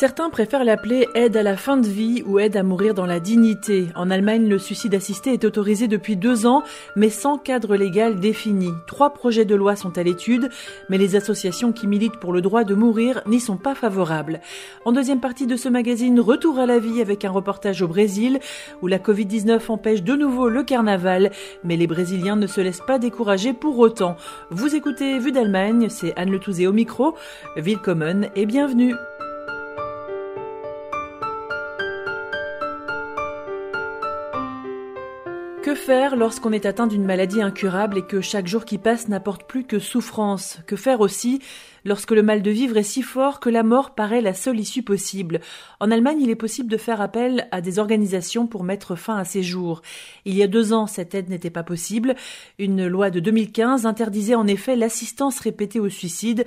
Certains préfèrent l'appeler aide à la fin de vie ou aide à mourir dans la dignité. En Allemagne, le suicide assisté est autorisé depuis deux ans, mais sans cadre légal défini. Trois projets de loi sont à l'étude, mais les associations qui militent pour le droit de mourir n'y sont pas favorables. En deuxième partie de ce magazine, retour à la vie avec un reportage au Brésil, où la Covid-19 empêche de nouveau le carnaval, mais les Brésiliens ne se laissent pas décourager pour autant. Vous écoutez Vue d'Allemagne, c'est Anne Le Touzé au micro. Willkommen et bienvenue. Lorsqu'on est atteint d'une maladie incurable et que chaque jour qui passe n'apporte plus que souffrance Que faire aussi lorsque le mal de vivre est si fort que la mort paraît la seule issue possible? En Allemagne, il est possible de faire appel à des organisations pour mettre fin à ces jours. Il y a deux ans, cette aide n'était pas possible. Une loi de 2015 interdisait en effet l'assistance répétée au suicide.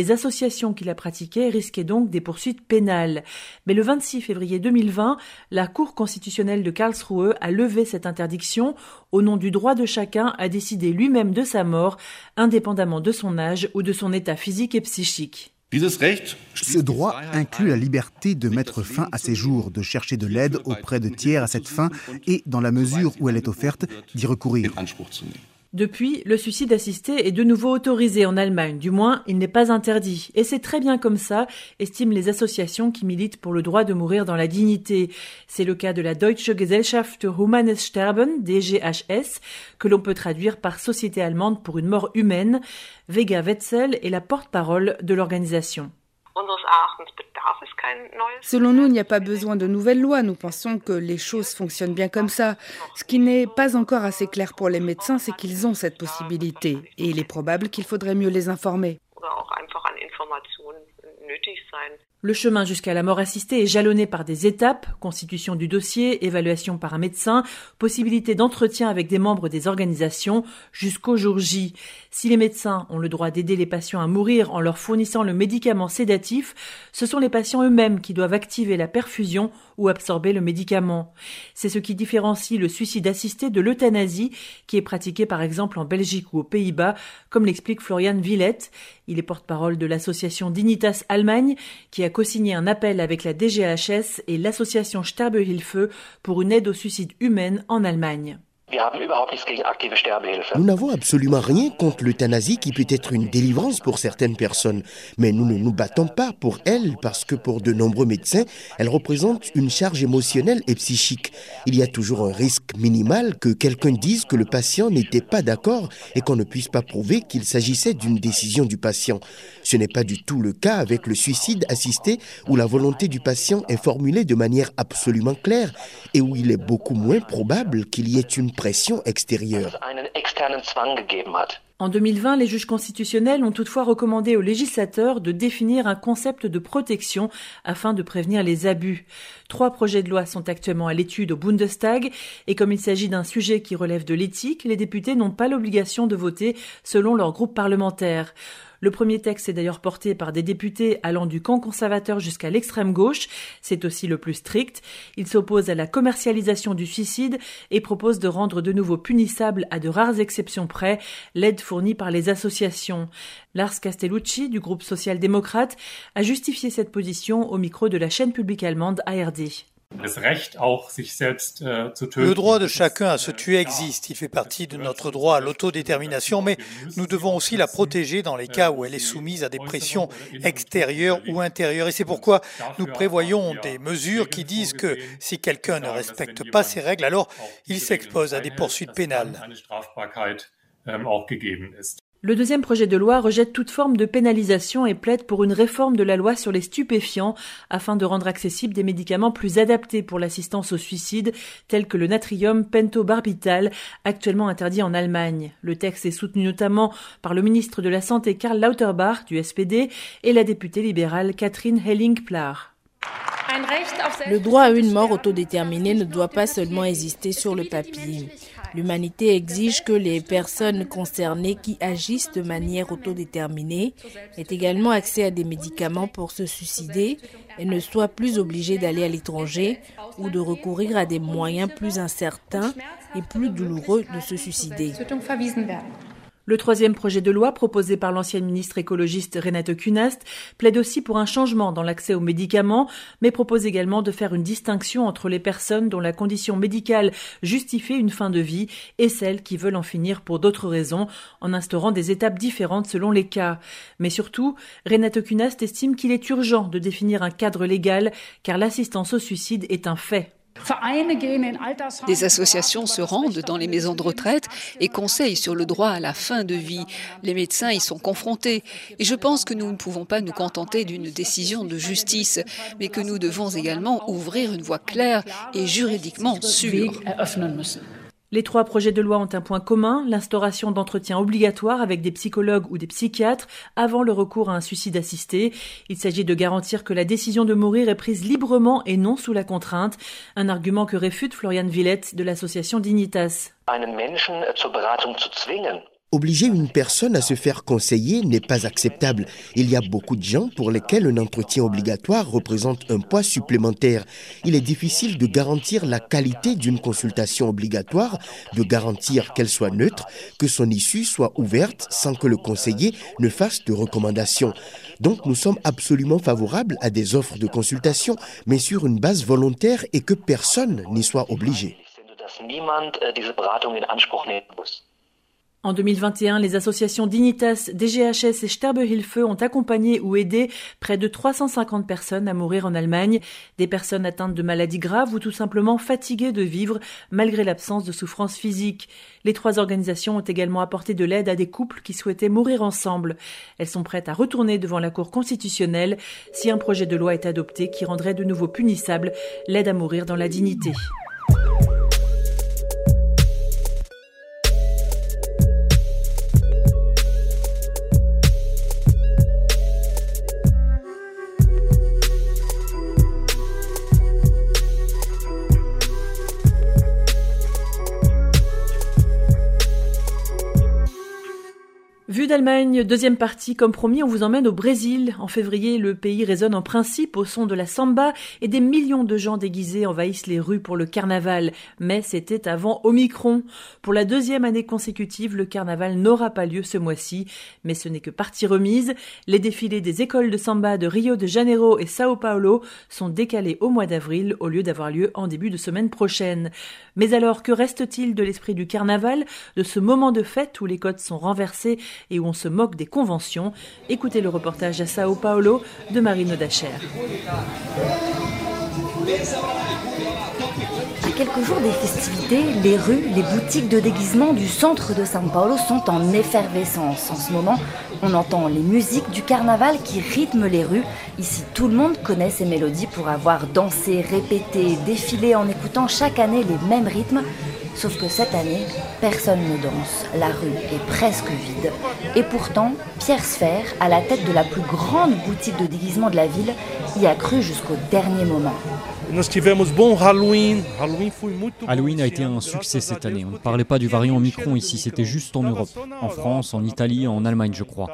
Les associations qui la pratiquaient risquaient donc des poursuites pénales. Mais le 26 février 2020, la Cour constitutionnelle de Karlsruhe a levé cette interdiction au nom du droit de chacun à décider lui-même de sa mort, indépendamment de son âge ou de son état physique et psychique. Ce droit inclut la liberté de mettre fin à ses jours, de chercher de l'aide auprès de tiers à cette fin et, dans la mesure où elle est offerte, d'y recourir. Depuis, le suicide assisté est de nouveau autorisé en Allemagne, du moins il n'est pas interdit. Et c'est très bien comme ça, estiment les associations qui militent pour le droit de mourir dans la dignité. C'est le cas de la Deutsche Gesellschaft für Humanes Sterben, DGHS, que l'on peut traduire par Société allemande pour une mort humaine. Vega Wetzel est la porte-parole de l'organisation. Selon nous, il n'y a pas besoin de nouvelles lois. Nous pensons que les choses fonctionnent bien comme ça. Ce qui n'est pas encore assez clair pour les médecins, c'est qu'ils ont cette possibilité. Et il est probable qu'il faudrait mieux les informer. Le chemin jusqu'à la mort assistée est jalonné par des étapes, constitution du dossier, évaluation par un médecin, possibilité d'entretien avec des membres des organisations, jusqu'au jour J. Si les médecins ont le droit d'aider les patients à mourir en leur fournissant le médicament sédatif, ce sont les patients eux-mêmes qui doivent activer la perfusion ou absorber le médicament. C'est ce qui différencie le suicide assisté de l'euthanasie, qui est pratiqué par exemple en Belgique ou aux Pays-Bas, comme l'explique Florian Villette. Il est porte-parole de l'association Dignitas Allemagne, qui a co-signé un appel avec la DGHS et l'association Sterbehilfe pour une aide au suicide humaine en Allemagne. Nous n'avons absolument rien contre l'euthanasie qui peut être une délivrance pour certaines personnes, mais nous ne nous battons pas pour elle parce que pour de nombreux médecins, elle représente une charge émotionnelle et psychique. Il y a toujours un risque minimal que quelqu'un dise que le patient n'était pas d'accord et qu'on ne puisse pas prouver qu'il s'agissait d'une décision du patient. Ce n'est pas du tout le cas avec le suicide assisté où la volonté du patient est formulée de manière absolument claire et où il est beaucoup moins probable qu'il y ait une pression extérieure. En 2020, les juges constitutionnels ont toutefois recommandé aux législateurs de définir un concept de protection afin de prévenir les abus. Trois projets de loi sont actuellement à l'étude au Bundestag et comme il s'agit d'un sujet qui relève de l'éthique, les députés n'ont pas l'obligation de voter selon leur groupe parlementaire. Le premier texte est d'ailleurs porté par des députés allant du camp conservateur jusqu'à l'extrême gauche. C'est aussi le plus strict. Il s'oppose à la commercialisation du suicide et propose de rendre de nouveau punissable à de rares exceptions près l'aide fournie par les associations. Lars Castellucci du groupe social-démocrate a justifié cette position au micro de la chaîne publique allemande ARD. Äh, Le droit de chacun à se tuer existe. Il fait partie de notre droit à l'autodétermination, mais nous devons aussi la protéger dans les cas où elle est soumise à des pressions extérieures ou intérieures. Et c'est pourquoi nous prévoyons des mesures qui disent que si quelqu'un ne respecte pas ces règles, alors il s'expose à des poursuites pénales. Le deuxième projet de loi rejette toute forme de pénalisation et plaide pour une réforme de la loi sur les stupéfiants afin de rendre accessibles des médicaments plus adaptés pour l'assistance au suicide tels que le natrium pentobarbital actuellement interdit en Allemagne. Le texte est soutenu notamment par le ministre de la Santé Karl Lauterbach du SPD et la députée libérale Catherine Helling-Plar. Le droit à une mort autodéterminée ne doit pas seulement exister sur le papier. L'humanité exige que les personnes concernées qui agissent de manière autodéterminée aient également accès à des médicaments pour se suicider et ne soient plus obligées d'aller à l'étranger ou de recourir à des moyens plus incertains et plus douloureux de se suicider. Le troisième projet de loi proposé par l'ancienne ministre écologiste Renate Cunast plaide aussi pour un changement dans l'accès aux médicaments, mais propose également de faire une distinction entre les personnes dont la condition médicale justifie une fin de vie et celles qui veulent en finir pour d'autres raisons, en instaurant des étapes différentes selon les cas. Mais surtout, Renate Cunast estime qu'il est urgent de définir un cadre légal, car l'assistance au suicide est un fait. Des associations se rendent dans les maisons de retraite et conseillent sur le droit à la fin de vie. Les médecins y sont confrontés. Et je pense que nous ne pouvons pas nous contenter d'une décision de justice, mais que nous devons également ouvrir une voie claire et juridiquement sûre. Les trois projets de loi ont un point commun, l'instauration d'entretiens obligatoires avec des psychologues ou des psychiatres avant le recours à un suicide assisté. Il s'agit de garantir que la décision de mourir est prise librement et non sous la contrainte, un argument que réfute Florian Villette de l'association Dignitas. Obliger une personne à se faire conseiller n'est pas acceptable. Il y a beaucoup de gens pour lesquels un entretien obligatoire représente un poids supplémentaire. Il est difficile de garantir la qualité d'une consultation obligatoire, de garantir qu'elle soit neutre, que son issue soit ouverte sans que le conseiller ne fasse de recommandations. Donc nous sommes absolument favorables à des offres de consultation, mais sur une base volontaire et que personne n'y soit obligé. En 2021, les associations Dignitas, DGHS et Sterbehilfe ont accompagné ou aidé près de 350 personnes à mourir en Allemagne, des personnes atteintes de maladies graves ou tout simplement fatiguées de vivre malgré l'absence de souffrance physique. Les trois organisations ont également apporté de l'aide à des couples qui souhaitaient mourir ensemble. Elles sont prêtes à retourner devant la Cour constitutionnelle si un projet de loi est adopté qui rendrait de nouveau punissable l'aide à mourir dans la dignité. d'Allemagne, deuxième partie, comme promis, on vous emmène au Brésil. En février, le pays résonne en principe au son de la samba et des millions de gens déguisés envahissent les rues pour le carnaval. Mais c'était avant Omicron. Pour la deuxième année consécutive, le carnaval n'aura pas lieu ce mois-ci. Mais ce n'est que partie remise. Les défilés des écoles de samba de Rio de Janeiro et Sao Paulo sont décalés au mois d'avril au lieu d'avoir lieu en début de semaine prochaine. Mais alors, que reste-t-il de l'esprit du carnaval, de ce moment de fête où les codes sont renversés et où on se moque des conventions. Écoutez le reportage à Sao Paulo de Marino Dacher. À quelques jours des festivités, les rues, les boutiques de déguisement du centre de Sao Paulo sont en effervescence. En ce moment, on entend les musiques du carnaval qui rythment les rues. Ici, tout le monde connaît ces mélodies pour avoir dansé, répété, défilé en écoutant chaque année les mêmes rythmes. Sauf que cette année, personne ne danse, la rue est presque vide. Et pourtant, Pierre Sfer, à la tête de la plus grande boutique de déguisement de la ville, y a cru jusqu'au dernier moment. Halloween a été un succès cette année. On ne parlait pas du variant Omicron ici, c'était juste en Europe, en France, en Italie, en Allemagne, je crois.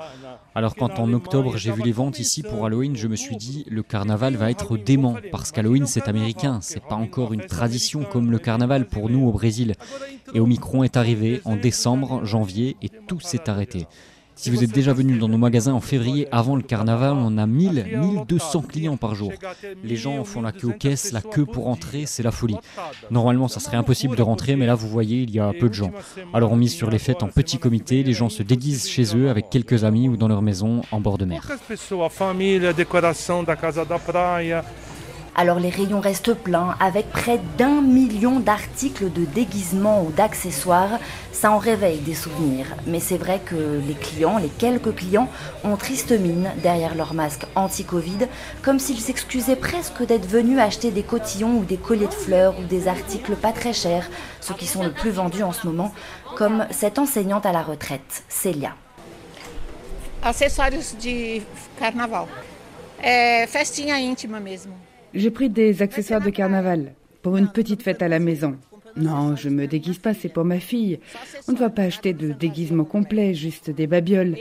Alors quand en octobre j'ai vu les ventes ici pour Halloween, je me suis dit le carnaval va être dément parce qu'Halloween c'est américain, c'est pas encore une tradition comme le carnaval pour nous au Brésil. Et Omicron est arrivé en décembre, janvier et tout s'est arrêté. Si vous êtes déjà venu dans nos magasins en février avant le carnaval, on a 1000, 1200 clients par jour. Les gens font la queue aux caisses, la queue pour entrer, c'est la folie. Normalement, ça serait impossible de rentrer, mais là, vous voyez, il y a peu de gens. Alors on mise sur les fêtes en petit comité, les gens se déguisent chez eux avec quelques amis ou dans leur maison en bord de mer. Alors les rayons restent pleins avec près d'un million d'articles de déguisement ou d'accessoires. Ça en réveille des souvenirs. Mais c'est vrai que les clients, les quelques clients, ont triste mine derrière leur masque anti-Covid, comme s'ils s'excusaient presque d'être venus acheter des cotillons ou des colliers de fleurs ou des articles pas très chers, ceux qui sont le plus vendus en ce moment, comme cette enseignante à la retraite, Célia. Accessoires de carnaval. Festinha íntima. J'ai pris des accessoires de carnaval pour une petite fête à la maison. Non, je me déguise pas, c'est pour ma fille. On ne va pas acheter de déguisement complet, juste des babioles.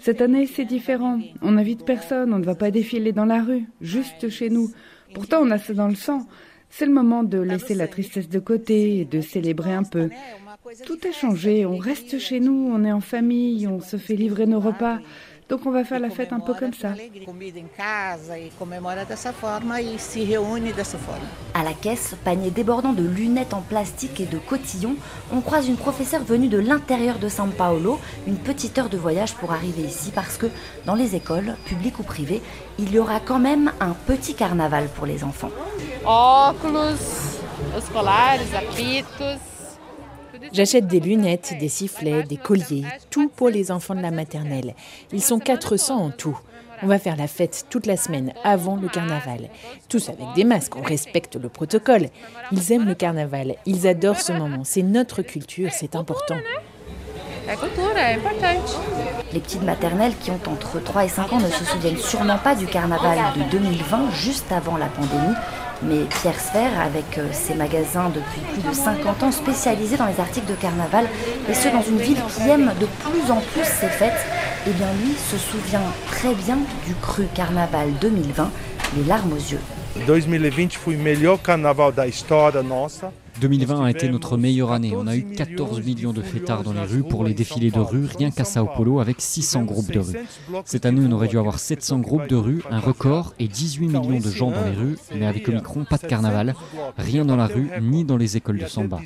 Cette année, c'est différent. On n'invite personne, on ne va pas défiler dans la rue, juste chez nous. Pourtant, on a ça dans le sang. C'est le moment de laisser la tristesse de côté et de célébrer un peu. Tout a changé, on reste chez nous, on est en famille, on se fait livrer nos repas. Donc on va faire la fête un peu comme ça. À la caisse, panier débordant de lunettes en plastique et de cotillons, on croise une professeure venue de l'intérieur de São Paulo, une petite heure de voyage pour arriver ici parce que dans les écoles, publiques ou privées, il y aura quand même un petit carnaval pour les enfants. J'achète des lunettes, des sifflets, des colliers, tout pour les enfants de la maternelle. Ils sont 400 en tout. On va faire la fête toute la semaine avant le carnaval. Tous avec des masques, on respecte le protocole. Ils aiment le carnaval, ils adorent ce moment. C'est notre culture, c'est important. Les petites maternelles qui ont entre 3 et 5 ans ne se souviennent sûrement pas du carnaval de 2020, juste avant la pandémie. Mais Pierre Sphère, avec euh, ses magasins depuis plus de 50 ans spécialisés dans les articles de carnaval, et ce dans une ville qui aime de plus en plus ses fêtes, eh bien lui se souvient très bien du cru carnaval 2020, les larmes aux yeux. 2020 foi o melhor carnaval da história nossa. 2020 a été notre meilleure année. On a eu 14 millions de fêtards dans les rues pour les défilés de rue, rien qu'à Sao Paulo, avec 600 groupes de rue. Cette année, on aurait dû avoir 700 groupes de rue, un record, et 18 millions de gens dans les rues, mais avec Omicron, pas de carnaval, rien dans la rue, ni dans les écoles de samba.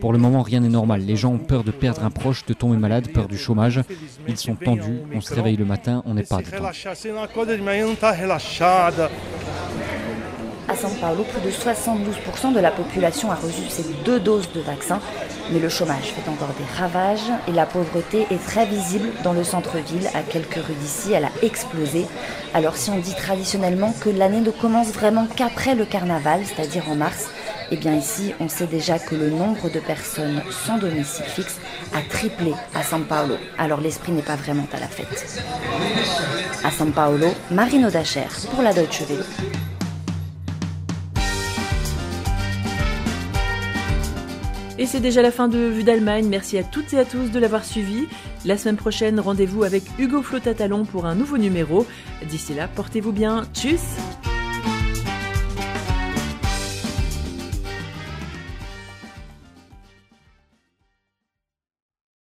Pour le moment, rien n'est normal. Les gens ont peur de perdre un proche, de tomber malade, peur du chômage. Ils sont tendus, on se réveille le matin, on n'est pas détendu. São Paulo, plus de 72% de la population a reçu ses deux doses de vaccin. Mais le chômage fait encore des ravages et la pauvreté est très visible dans le centre-ville. À quelques rues d'ici, elle a explosé. Alors si on dit traditionnellement que l'année ne commence vraiment qu'après le carnaval, c'est-à-dire en mars, eh bien ici, on sait déjà que le nombre de personnes sans domicile fixe a triplé à São Paulo. Alors l'esprit n'est pas vraiment à la fête. À São Paulo, Marino Dacher pour la Deutsche Welle. Et c'est déjà la fin de Vue d'Allemagne. Merci à toutes et à tous de l'avoir suivi. La semaine prochaine, rendez-vous avec Hugo Flotatalon pour un nouveau numéro. D'ici là, portez-vous bien. Tchuss